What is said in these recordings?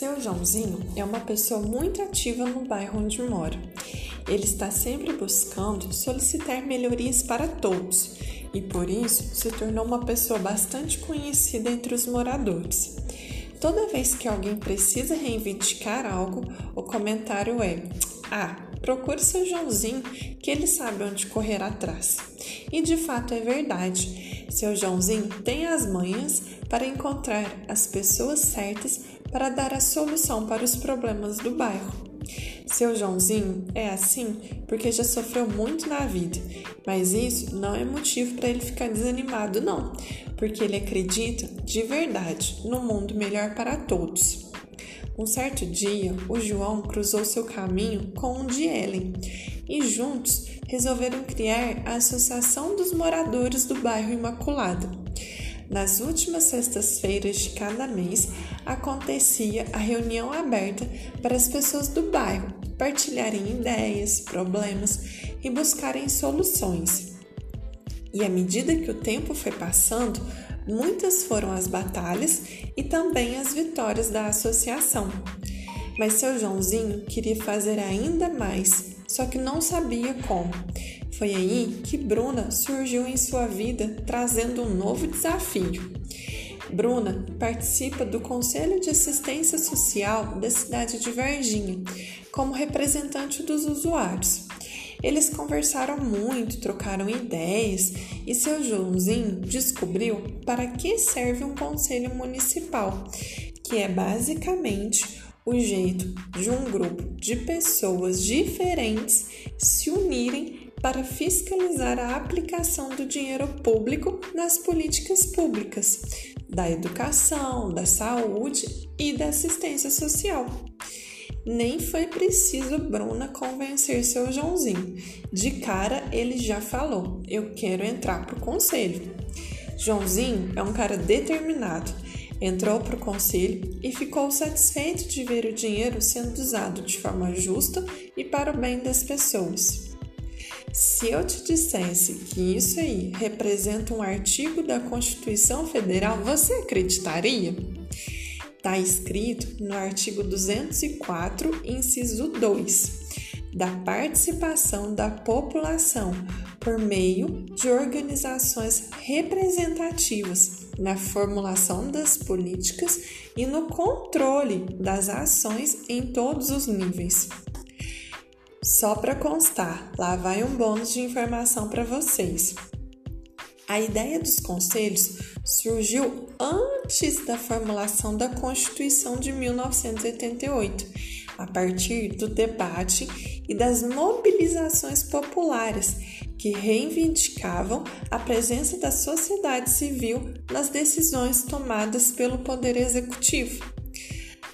Seu Joãozinho é uma pessoa muito ativa no bairro onde mora. Ele está sempre buscando solicitar melhorias para todos e por isso se tornou uma pessoa bastante conhecida entre os moradores. Toda vez que alguém precisa reivindicar algo, o comentário é: Ah, procure seu Joãozinho que ele sabe onde correr atrás. E de fato é verdade. Seu Joãozinho tem as manhas para encontrar as pessoas certas para dar a solução para os problemas do bairro. Seu Joãozinho é assim porque já sofreu muito na vida, mas isso não é motivo para ele ficar desanimado, não, porque ele acredita de verdade no mundo melhor para todos. Um certo dia, o João cruzou seu caminho com o de Ellen e juntos resolveram criar a Associação dos Moradores do Bairro Imaculado. Nas últimas sextas-feiras de cada mês acontecia a reunião aberta para as pessoas do bairro partilharem ideias, problemas e buscarem soluções. E à medida que o tempo foi passando, muitas foram as batalhas e também as vitórias da associação. Mas seu Joãozinho queria fazer ainda mais, só que não sabia como. Foi aí que Bruna surgiu em sua vida trazendo um novo desafio. Bruna participa do Conselho de Assistência Social da cidade de Varginha, como representante dos usuários. Eles conversaram muito, trocaram ideias e seu Joãozinho descobriu para que serve um conselho municipal, que é basicamente o jeito de um grupo de pessoas diferentes se unirem para fiscalizar a aplicação do dinheiro público nas políticas públicas, da educação, da saúde e da assistência social. Nem foi preciso Bruna convencer seu Joãozinho. De cara ele já falou: Eu quero entrar para o conselho. Joãozinho é um cara determinado. Entrou para o conselho e ficou satisfeito de ver o dinheiro sendo usado de forma justa e para o bem das pessoas. Se eu te dissesse que isso aí representa um artigo da Constituição Federal, você acreditaria? Está escrito no artigo 204, inciso 2, da participação da população por meio de organizações representativas na formulação das políticas e no controle das ações em todos os níveis. Só para constar, lá vai um bônus de informação para vocês. A ideia dos conselhos surgiu antes da formulação da Constituição de 1988, a partir do debate e das mobilizações populares que reivindicavam a presença da sociedade civil nas decisões tomadas pelo Poder Executivo.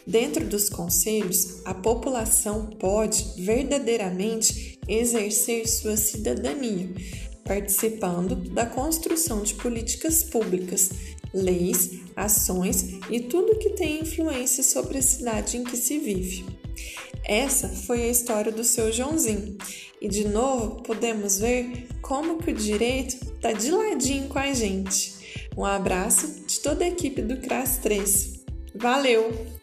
Dentro dos conselhos, a população pode verdadeiramente exercer sua cidadania, participando da construção de políticas públicas, leis, ações e tudo que tem influência sobre a cidade em que se vive. Essa foi a história do seu Joãozinho. E de novo podemos ver como que o direito está de ladinho com a gente. Um abraço de toda a equipe do CRAS 3. Valeu!